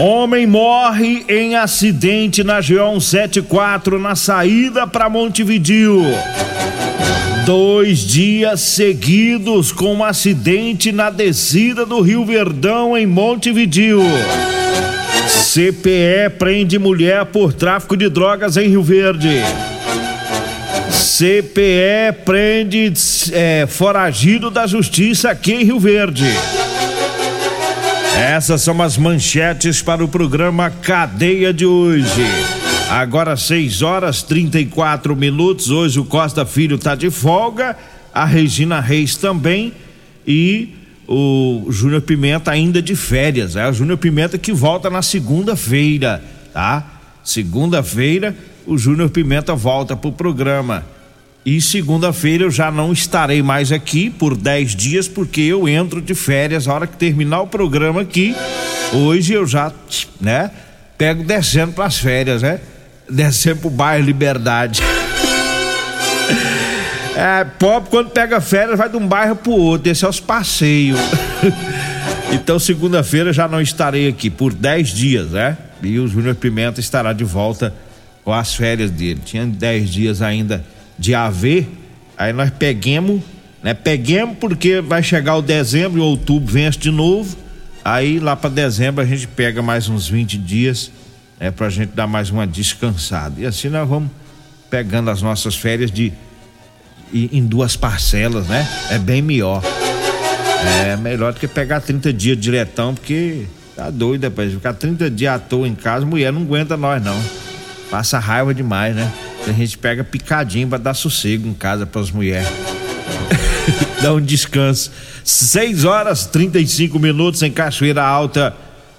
Homem morre em acidente na GO 174 na saída para Montevidil. Dois dias seguidos com um acidente na descida do Rio Verdão em Montevidil. CPE prende mulher por tráfico de drogas em Rio Verde. CPE prende é, foragido da justiça aqui em Rio Verde. Essas são as manchetes para o programa Cadeia de hoje. Agora 6 horas 34 minutos. Hoje o Costa Filho está de folga, a Regina Reis também e o Júnior Pimenta ainda de férias. É o Júnior Pimenta que volta na segunda-feira, tá? Segunda-feira o Júnior Pimenta volta pro programa. E segunda-feira eu já não estarei mais aqui por 10 dias, porque eu entro de férias. A hora que terminar o programa aqui, hoje eu já, né, pego descendo para as férias, né? Descendo pro bairro Liberdade. É, pobre quando pega férias vai de um bairro pro outro, esse é os passeios. então segunda-feira já não estarei aqui por 10 dias, né? E o Júnior Pimenta estará de volta com as férias dele. Tinha 10 dias ainda de haver, aí nós peguemos, né? Peguemos porque vai chegar o dezembro e outubro vence de novo. Aí lá para dezembro a gente pega mais uns 20 dias, né, pra gente dar mais uma descansada. E assim nós vamos pegando as nossas férias de em duas parcelas, né? É bem melhor. É melhor do que pegar 30 dias diretão, porque tá doido, rapaz. Ficar 30 dias à toa em casa, mulher não aguenta nós, não. Passa raiva demais, né? A gente pega picadinho pra dar sossego em casa pras mulheres. Dá um descanso. 6 horas 35 minutos em Cachoeira Alta.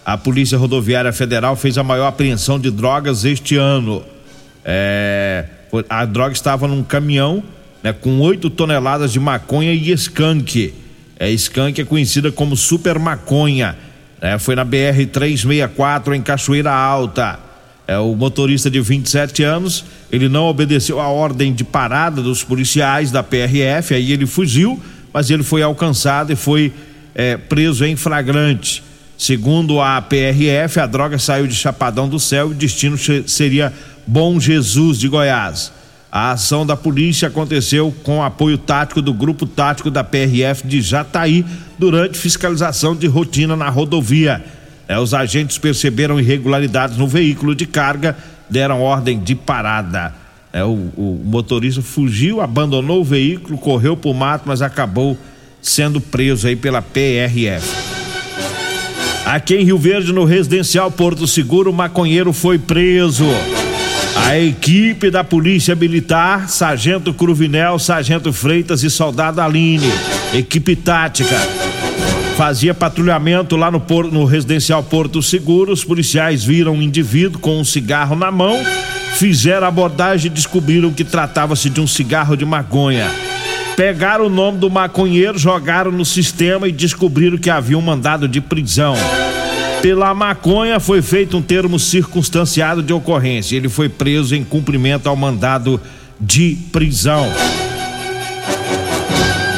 A Polícia Rodoviária Federal fez a maior apreensão de drogas este ano. É, a droga estava num caminhão né, com 8 toneladas de maconha e skunk. É, skunk é conhecida como super maconha. É, foi na BR 364 em Cachoeira Alta. É, o motorista de 27 anos, ele não obedeceu a ordem de parada dos policiais da PRF, aí ele fugiu, mas ele foi alcançado e foi é, preso em flagrante. Segundo a PRF, a droga saiu de Chapadão do Céu e o destino seria Bom Jesus de Goiás. A ação da polícia aconteceu com apoio tático do Grupo Tático da PRF de Jataí durante fiscalização de rotina na rodovia. É, os agentes perceberam irregularidades no veículo de carga, deram ordem de parada. É, o, o motorista fugiu, abandonou o veículo, correu para o mato, mas acabou sendo preso aí pela PRF. Aqui em Rio Verde, no residencial Porto Seguro, o maconheiro foi preso. A equipe da Polícia Militar, Sargento Cruvinel, Sargento Freitas e Soldado Aline, equipe tática, fazia patrulhamento lá no, no residencial Porto Seguro. Os policiais viram um indivíduo com um cigarro na mão, fizeram abordagem e descobriram que tratava-se de um cigarro de maconha. Pegaram o nome do maconheiro, jogaram no sistema e descobriram que havia um mandado de prisão. Pela maconha foi feito um termo circunstanciado de ocorrência. Ele foi preso em cumprimento ao mandado de prisão.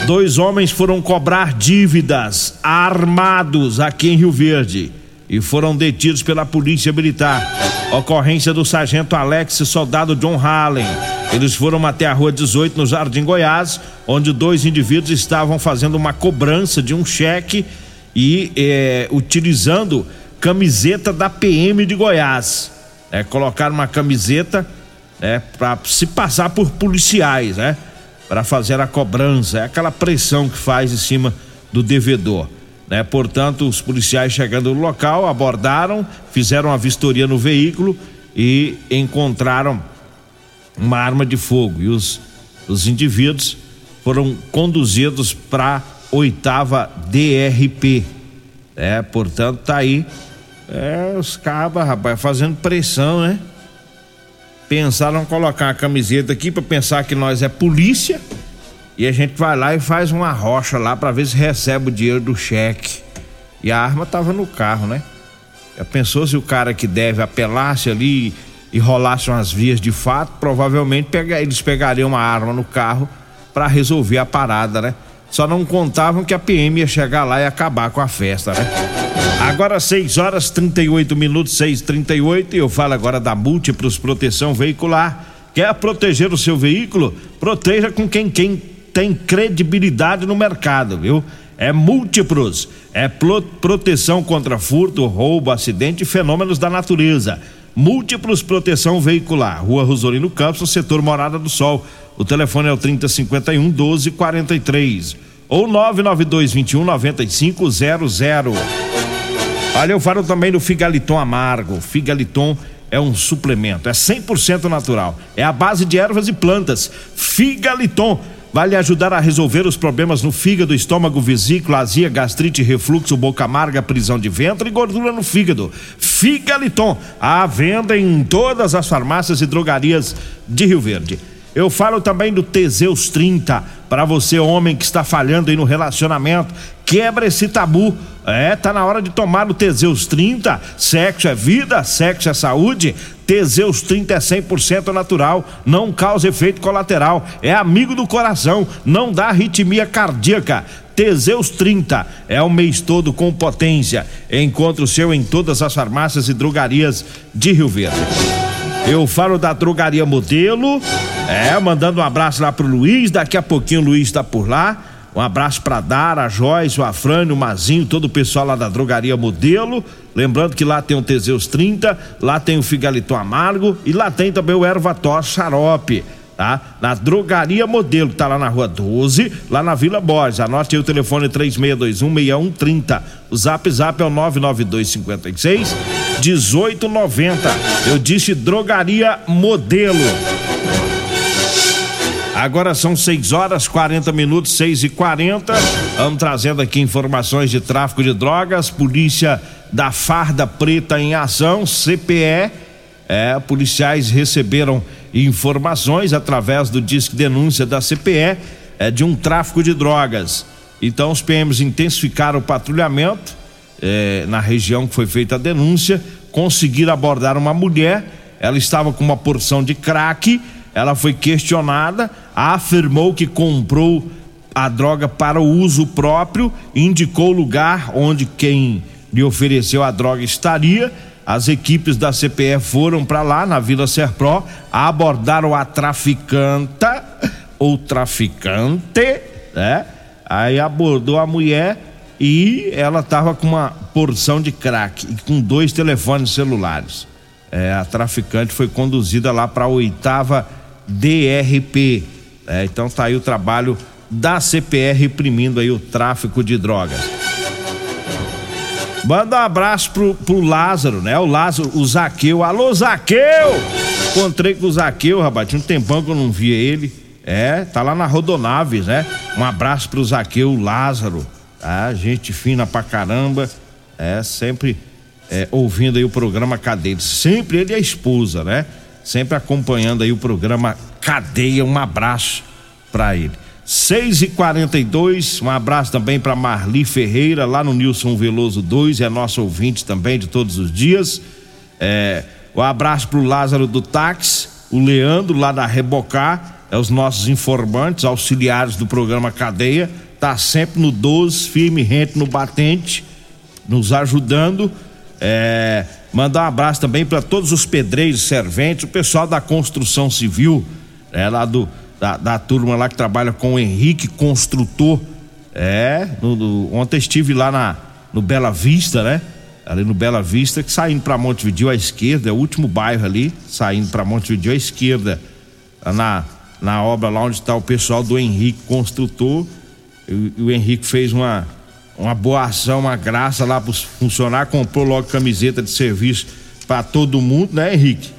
Dois homens foram cobrar dívidas armados aqui em Rio Verde. e foram detidos pela Polícia Militar. Ocorrência do sargento Alex e soldado John Hallen. Eles foram até a rua 18 no Jardim Goiás, onde dois indivíduos estavam fazendo uma cobrança de um cheque e é, utilizando camiseta da PM de Goiás. É, colocaram uma camiseta é, para se passar por policiais, né? Para fazer a cobrança, é aquela pressão que faz em cima do devedor. Né? Portanto, os policiais chegando no local abordaram, fizeram a vistoria no veículo e encontraram uma arma de fogo. E os, os indivíduos foram conduzidos para oitava DRP. É, portanto, tá aí é, os cabas, rapaz, fazendo pressão, né? Pensaram colocar a camiseta aqui para pensar que nós é polícia e a gente vai lá e faz uma rocha lá para ver se recebe o dinheiro do cheque. E a arma tava no carro, né? Já pensou se o cara que deve apelasse ali e rolasse umas vias de fato, provavelmente pega, eles pegariam uma arma no carro para resolver a parada, né? Só não contavam que a PM ia chegar lá e acabar com a festa, né? Agora 6 horas 38 minutos, 6 38 e eu falo agora da Múltiplos Proteção Veicular. Quer proteger o seu veículo? Proteja com quem, quem tem credibilidade no mercado, viu? É múltiplos, é proteção contra furto, roubo, acidente e fenômenos da natureza. Múltiplos Proteção Veicular, Rua Rosolino Campos, setor Morada do Sol. O telefone é o 3051 1243 ou 992 21 9500. Olha, eu falo também do Figaliton Amargo. Figaliton é um suplemento, é 100% natural. É a base de ervas e plantas. Figaliton vai lhe ajudar a resolver os problemas no fígado, estômago, vesícula, azia, gastrite, refluxo, boca amarga, prisão de ventre e gordura no fígado. Figaliton, à venda em todas as farmácias e drogarias de Rio Verde. Eu falo também do Teseus 30, para você homem que está falhando aí no relacionamento, quebra esse tabu. É, tá na hora de tomar o Teseus 30. Sexo é vida, sexo é saúde. Teseus 30 é 100% natural, não causa efeito colateral, é amigo do coração, não dá arritmia cardíaca. Teseus 30 é o mês todo com potência. Encontre o seu em todas as farmácias e drogarias de Rio Verde. Eu falo da drogaria modelo, é, mandando um abraço lá pro Luiz, daqui a pouquinho o Luiz está por lá. Um abraço para Dara, a Joyce, o Afrânio, o Mazinho, todo o pessoal lá da drogaria modelo. Lembrando que lá tem o Teseus 30, lá tem o Figaliton Amargo e lá tem também o Ervator Xarope tá? Na Drogaria Modelo, que tá lá na rua 12, lá na Vila Borges. Anote aí o telefone 36216130. O zap zap é o 99256 1890. Eu disse Drogaria Modelo. Agora são 6 horas 40 minutos, 6 e 40 Vamos trazendo aqui informações de tráfico de drogas. Polícia da Farda Preta em ação, CPE. É, policiais receberam informações através do disque denúncia da CPE é, de um tráfico de drogas. Então os PMs intensificaram o patrulhamento é, na região que foi feita a denúncia, conseguiram abordar uma mulher, ela estava com uma porção de crack, ela foi questionada, afirmou que comprou a droga para o uso próprio, indicou o lugar onde quem lhe ofereceu a droga estaria as equipes da CPE foram para lá, na Vila Serpro, abordaram a traficanta, ou traficante, né? Aí abordou a mulher e ela estava com uma porção de crack e com dois telefones celulares. É, a traficante foi conduzida lá para a oitava DRP. É, então tá aí o trabalho da CPR reprimindo aí o tráfico de drogas. Manda um abraço pro, pro Lázaro, né? O Lázaro, o Zaqueu. Alô, Zaqueu! Encontrei com o Zaqueu, rapaz. Tinha um tempão que eu não via ele. É, tá lá na Rodonaves, né? Um abraço pro Zaqueu Lázaro. Tá? Gente fina pra caramba. É, sempre é, ouvindo aí o programa Cadeia. Sempre ele e a esposa, né? Sempre acompanhando aí o programa Cadeia. Um abraço pra ele. 6 e 42 um abraço também para Marli Ferreira, lá no Nilson Veloso 2, é nosso ouvinte também de todos os dias. É, um abraço para o Lázaro do Táxi, o Leandro lá da Rebocar, é os nossos informantes, auxiliares do programa Cadeia, tá sempre no 12, firme rente no batente, nos ajudando. É, mandar um abraço também para todos os pedreiros, serventes, o pessoal da construção civil, é, lá do, da, da turma lá que trabalha com o Henrique Construtor. É, no, no, ontem estive lá na, no Bela Vista, né? Ali no Bela Vista, que saindo para Montevideo à esquerda, é o último bairro ali, saindo para Montevideo à esquerda, na, na obra lá onde está o pessoal do Henrique Construtor. E, o Henrique fez uma, uma boa ação, uma graça lá para funcionar, comprou logo camiseta de serviço para todo mundo, né, Henrique?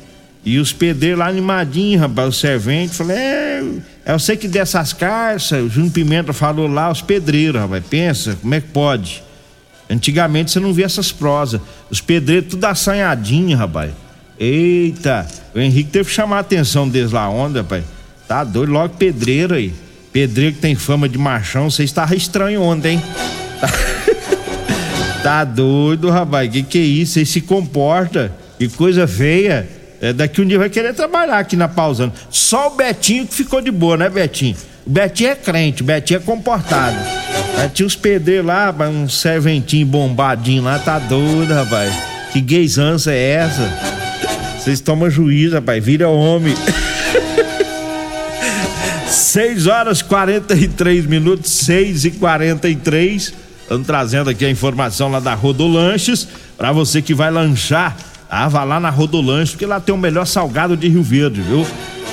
E os pedreiros lá animadinhos, rapaz, o servente, falei, é, eu sei que dessas carças, o Júnior Pimenta falou lá, os pedreiros, rapaz, pensa, como é que pode? Antigamente você não via essas prosas, os pedreiros tudo assanhadinho, rapaz. Eita, o Henrique teve que chamar a atenção deles lá onde, rapaz. Tá doido, logo pedreiro aí. Pedreiro que tem fama de machão, você estava estranho ontem, hein? Tá, tá doido, rapaz, que que é isso? Você se comporta, que coisa feia. É, daqui um dia vai querer trabalhar aqui na pausando. Só o Betinho que ficou de boa, né, Betinho? O Betinho é crente, o Betinho é comportado. Aí tinha os pedreiros lá, um serventinho bombadinho lá, tá doido, rapaz. Que gaysância é essa? Vocês tomam juízo, rapaz, vira homem. 6 horas 43 minutos, 6 e 43 Estamos trazendo aqui a informação lá da Rodolanches. Para você que vai lanchar, ah, vá lá na Rodolanches, porque lá tem o melhor salgado de Rio Verde, viu?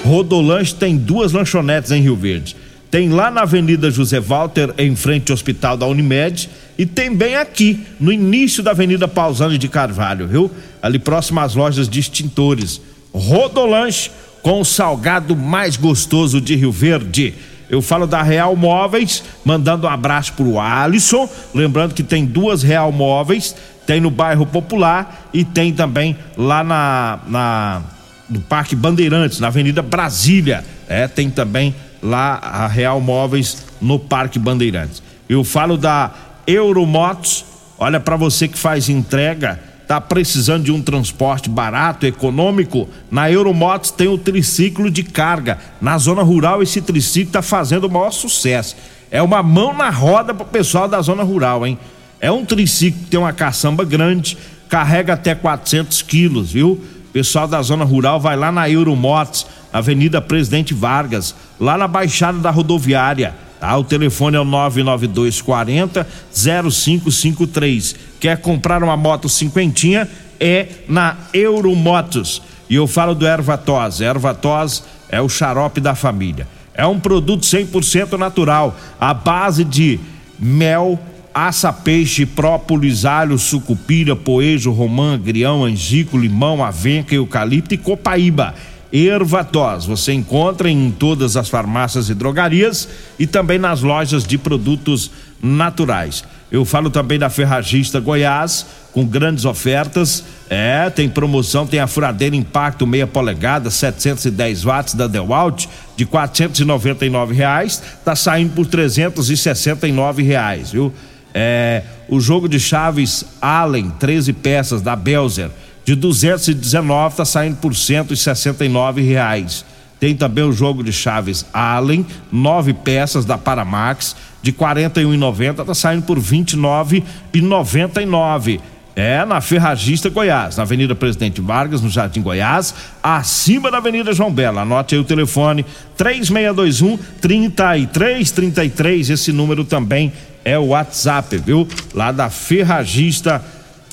Rodolanche tem duas lanchonetes em Rio Verde. Tem lá na Avenida José Walter, em frente ao Hospital da Unimed, e tem bem aqui, no início da Avenida Pausani de Carvalho, viu? Ali próximo às lojas de extintores. Rodolanche com o salgado mais gostoso de Rio Verde. Eu falo da Real Móveis, mandando um abraço pro Alisson, lembrando que tem duas Real Móveis, tem no bairro Popular e tem também lá na, na no Parque Bandeirantes, na Avenida Brasília, é, tem também lá a Real Móveis no Parque Bandeirantes. Eu falo da Euromotos, olha para você que faz entrega, Tá precisando de um transporte barato, econômico? Na Euromotos tem o triciclo de carga. Na zona rural esse triciclo tá fazendo o maior sucesso. É uma mão na roda pro pessoal da zona rural, hein? É um triciclo que tem uma caçamba grande, carrega até 400 quilos, viu? Pessoal da zona rural vai lá na Euromotos, Avenida Presidente Vargas, lá na Baixada da Rodoviária Tá? O telefone é o 99240 0553. Quer comprar uma moto cinquentinha? É na Euromotos. E eu falo do Ervatos. Ervatos é o xarope da família. É um produto 100% natural, à base de mel, aça-peixe, própolis, alho, sucupira, poejo, romã, grião, angico, limão, avenca, eucalipto e copaíba Ervatos. Você encontra em todas as farmácias e drogarias e também nas lojas de produtos naturais. Eu falo também da Ferragista Goiás, com grandes ofertas. É, tem promoção, tem a furadeira Impacto meia polegada, 710 watts da Dewalt, de 499 reais, tá saindo por 369 reais, viu? É, o jogo de chaves Allen, 13 peças da Belzer, de 219 está saindo por 169 reais. Tem também o jogo de chaves Allen, nove peças da Paramax, de 41,90 está saindo por 29,99. É na Ferragista Goiás, na Avenida Presidente Vargas, no Jardim Goiás, acima da Avenida João Bela. Anote aí o telefone 3621 3333. Esse número também é o WhatsApp, viu? Lá da Ferragista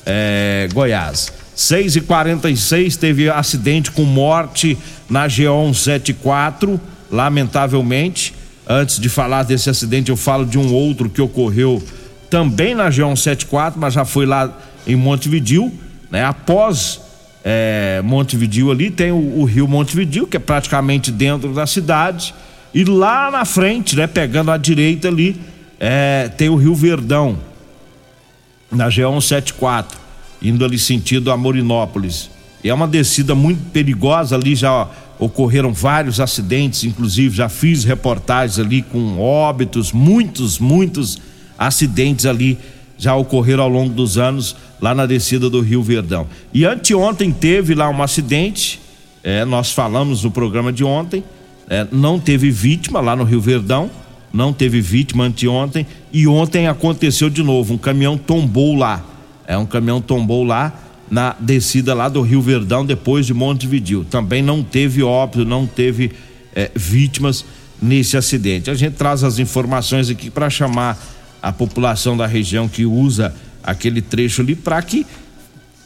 é, Goiás. 6 e 46 teve acidente com morte na G174, lamentavelmente. Antes de falar desse acidente, eu falo de um outro que ocorreu também na G174, mas já foi lá em Montevidil, né? Após é, Montevidil ali tem o, o rio Montevidil, que é praticamente dentro da cidade, e lá na frente, né? Pegando à direita ali, é, tem o Rio Verdão, na G174 indo ali sentido a Morinópolis. E é uma descida muito perigosa ali, já ocorreram vários acidentes, inclusive já fiz reportagens ali com óbitos, muitos, muitos acidentes ali já ocorreram ao longo dos anos lá na descida do Rio Verdão. E anteontem teve lá um acidente, é, nós falamos no programa de ontem, é, não teve vítima lá no Rio Verdão, não teve vítima anteontem, e ontem aconteceu de novo, um caminhão tombou lá é, um caminhão tombou lá na descida lá do Rio Verdão depois de Montevidil. Também não teve óbito, não teve é, vítimas nesse acidente. A gente traz as informações aqui para chamar a população da região que usa aquele trecho ali para que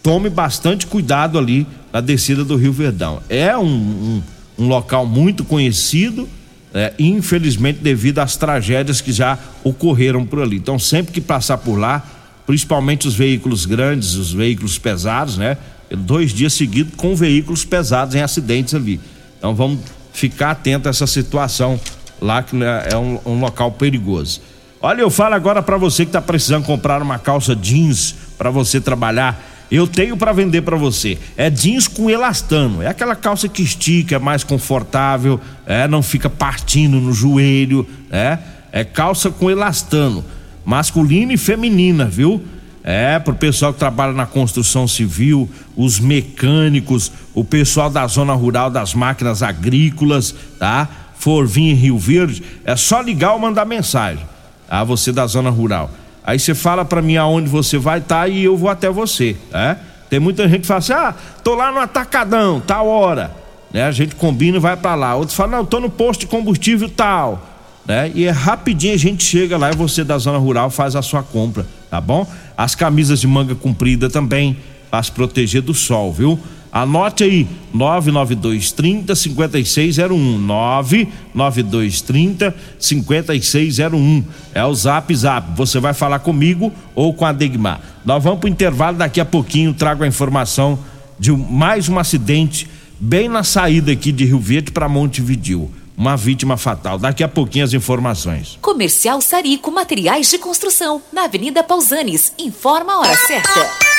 tome bastante cuidado ali na descida do Rio Verdão. É um, um, um local muito conhecido, é, infelizmente devido às tragédias que já ocorreram por ali. Então, sempre que passar por lá, principalmente os veículos grandes, os veículos pesados, né? Dois dias seguidos com veículos pesados em acidentes ali. Então, vamos ficar atento a essa situação lá, que né, é um, um local perigoso. Olha, eu falo agora para você que está precisando comprar uma calça jeans para você trabalhar eu tenho para vender para você. É jeans com elastano. É aquela calça que estica, é mais confortável, é, não fica partindo no joelho, é? É calça com elastano, masculina e feminina, viu? É, pro pessoal que trabalha na construção civil, os mecânicos, o pessoal da zona rural das máquinas agrícolas, tá? For vir em Rio Verde, é só ligar ou mandar mensagem. Ah, você da zona rural. Aí você fala para mim aonde você vai estar tá, e eu vou até você, né? Tem muita gente que fala assim: "Ah, tô lá no atacadão, tal hora". Né? A gente combina e vai para lá. Outros falam: "Não, tô no posto de combustível tal". Né? E é rapidinho a gente chega lá e você da zona rural faz a sua compra, tá bom? As camisas de manga comprida também, para se proteger do sol, viu? Anote aí, 99230 5601. 99230 5601. É o zap zap. Você vai falar comigo ou com a Degmar. Nós vamos para o intervalo, daqui a pouquinho trago a informação de mais um acidente bem na saída aqui de Rio Verde para Montevidil. Uma vítima fatal. Daqui a pouquinho as informações. Comercial Sarico Materiais de Construção, na Avenida Pausanes. Informa a hora certa.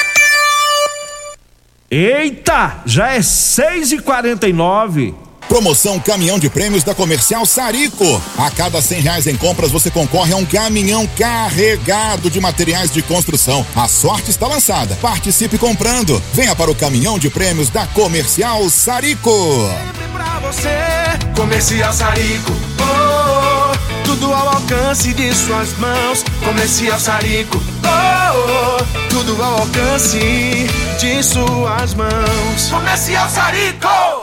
Eita, já é 6 e 49 Promoção Caminhão de Prêmios da Comercial Sarico. A cada cem reais em compras você concorre a um caminhão carregado de materiais de construção. A sorte está lançada. Participe comprando. Venha para o Caminhão de Prêmios da Comercial Sarico. Sempre pra você, Comercial Sarico. Oh, tudo ao alcance de suas mãos. Comercial Sarico. Oh, oh, tudo ao alcance de suas mãos. Comercial Sarico.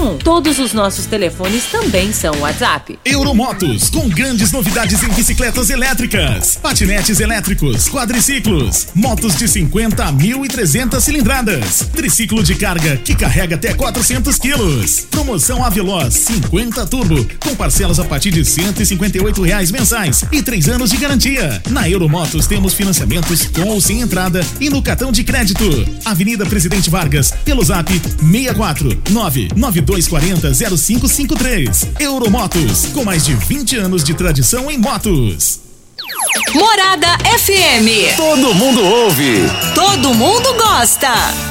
Todos os nossos telefones também são WhatsApp. Euromotos, com grandes novidades em bicicletas elétricas, patinetes elétricos, quadriciclos, motos de 50 a 1.300 cilindradas, triciclo de carga que carrega até 400 quilos. Promoção Aveloz 50 Turbo, com parcelas a partir de 158 reais mensais e três anos de garantia. Na Euromotos temos financiamentos com ou sem entrada e no cartão de crédito. Avenida Presidente Vargas, pelo zap 64 992 3240 0553. Euromotos, com mais de 20 anos de tradição em motos. Morada FM. Todo mundo ouve. Todo mundo gosta.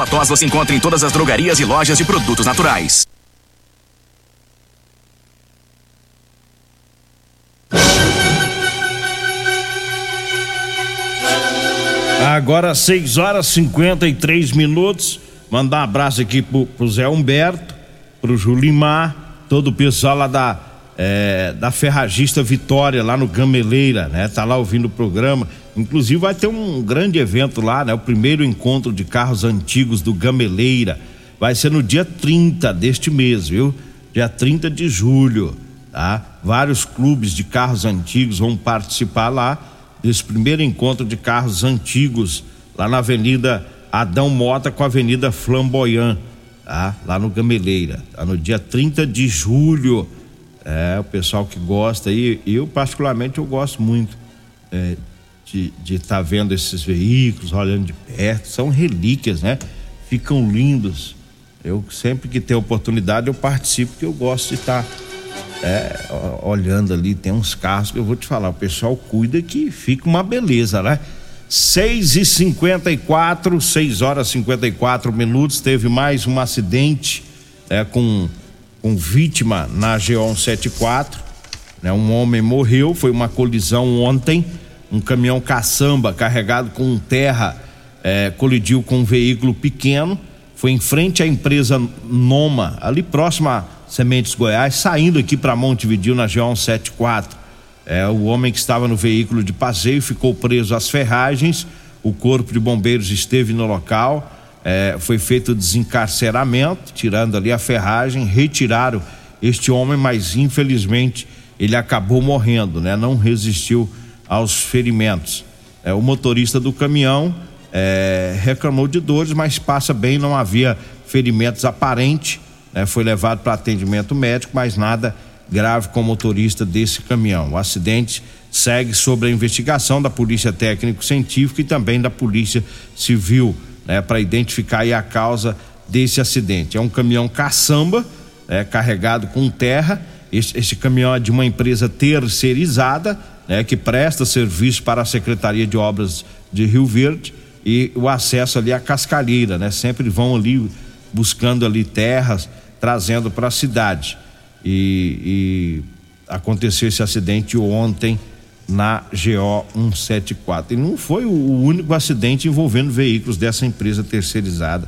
Erva tos você encontra em todas as drogarias e lojas de produtos naturais. Agora 6 horas 53 minutos. Mandar um abraço aqui pro, pro Zé Humberto, pro Julimar, todo o pessoal lá da, é, da Ferragista Vitória, lá no Gameleira, né? Tá lá ouvindo o programa. Inclusive vai ter um grande evento lá, né? O primeiro encontro de carros antigos do Gameleira. Vai ser no dia 30 deste mês, viu? Dia 30 de julho, tá? Vários clubes de carros antigos vão participar lá desse primeiro encontro de carros antigos lá na Avenida Adão Mota com a Avenida Flamboyant, tá? Lá no Gameleira, tá? No dia 30 de julho. É, o pessoal que gosta aí, eu particularmente eu gosto muito é, de estar tá vendo esses veículos, olhando de perto, são relíquias, né? Ficam lindos. Eu sempre que tenho oportunidade eu participo, porque eu gosto de estar tá, é, olhando ali, tem uns carros que eu vou te falar, o pessoal cuida que fica uma beleza, né? 6 e 54 6 horas e 54 minutos, teve mais um acidente é, com, com vítima na GO 174. Né? Um homem morreu, foi uma colisão ontem. Um caminhão caçamba carregado com terra é, colidiu com um veículo pequeno. Foi em frente à empresa Noma, ali próximo a Sementes Goiás, saindo aqui para Montevidil na GO 174. É, o homem que estava no veículo de passeio ficou preso às ferragens. O corpo de bombeiros esteve no local. É, foi feito o desencarceramento, tirando ali a ferragem, retiraram este homem, mas infelizmente ele acabou morrendo, né? Não resistiu aos ferimentos. É, o motorista do caminhão é, reclamou de dores, mas passa bem, não havia ferimentos aparentes. Né? Foi levado para atendimento médico, mas nada grave com o motorista desse caminhão. O acidente segue sobre a investigação da Polícia Técnico-Científica e também da Polícia Civil, né, para identificar a causa desse acidente. É um caminhão caçamba, né, carregado com terra. Esse, esse, caminhão é de uma empresa terceirizada, né, que presta serviço para a Secretaria de Obras de Rio Verde e o acesso ali à cascalheira, né? Sempre vão ali buscando ali terras, trazendo para a cidade e, e aconteceu esse acidente ontem na GO 174. E não foi o único acidente envolvendo veículos dessa empresa terceirizada.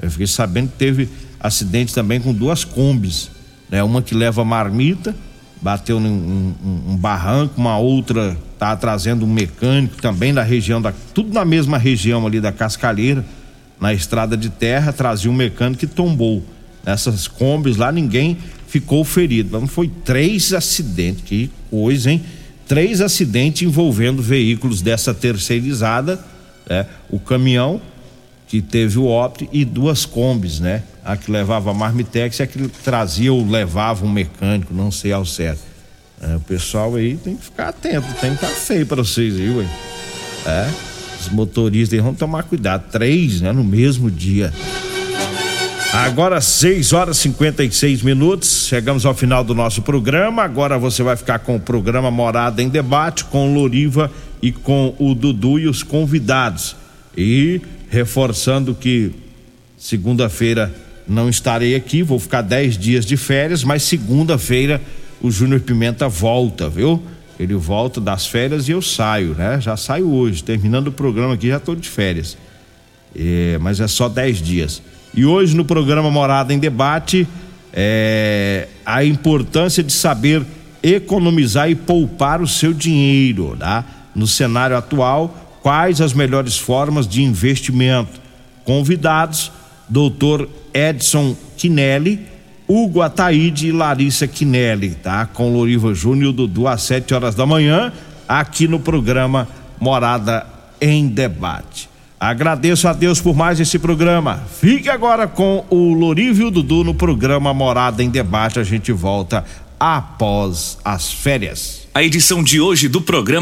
Eu fiquei sabendo que teve acidente também com duas combis, né? Uma que leva marmita, bateu num um, um barranco, uma outra tá trazendo um mecânico também da região da tudo na mesma região ali da Cascalheira, na estrada de terra, trazia um mecânico que tombou. Nessas combis lá ninguém ficou ferido. Então, foi três acidentes, que coisa, hein? Três acidentes envolvendo veículos dessa terceirizada, né? o caminhão que teve o óbito e duas combis, né? A que levava a Marmitex e a que trazia ou levava um mecânico, não sei ao certo. É, o pessoal aí tem que ficar atento, tem que estar feio para vocês aí, ué. É, os motoristas aí vão tomar cuidado. Três, né? No mesmo dia. Agora 6 horas e 56 minutos, chegamos ao final do nosso programa. Agora você vai ficar com o programa Morada em Debate com Loriva e com o Dudu e os convidados. E reforçando que segunda-feira não estarei aqui, vou ficar 10 dias de férias, mas segunda-feira o Júnior Pimenta volta, viu? Ele volta das férias e eu saio, né? Já saio hoje, terminando o programa aqui, já estou de férias. É, mas é só 10 dias. E hoje no programa Morada em Debate, é, a importância de saber economizar e poupar o seu dinheiro, tá? No cenário atual, quais as melhores formas de investimento? Convidados, doutor Edson Quinelli, Hugo Ataíde e Larissa Quinelli, tá? Com Loriva Júnior, Dudu, às 7 horas da manhã, aqui no programa Morada em Debate. Agradeço a Deus por mais esse programa. Fique agora com o Lorívio Dudu no programa Morada em Debate. A gente volta após as férias. A edição de hoje do programa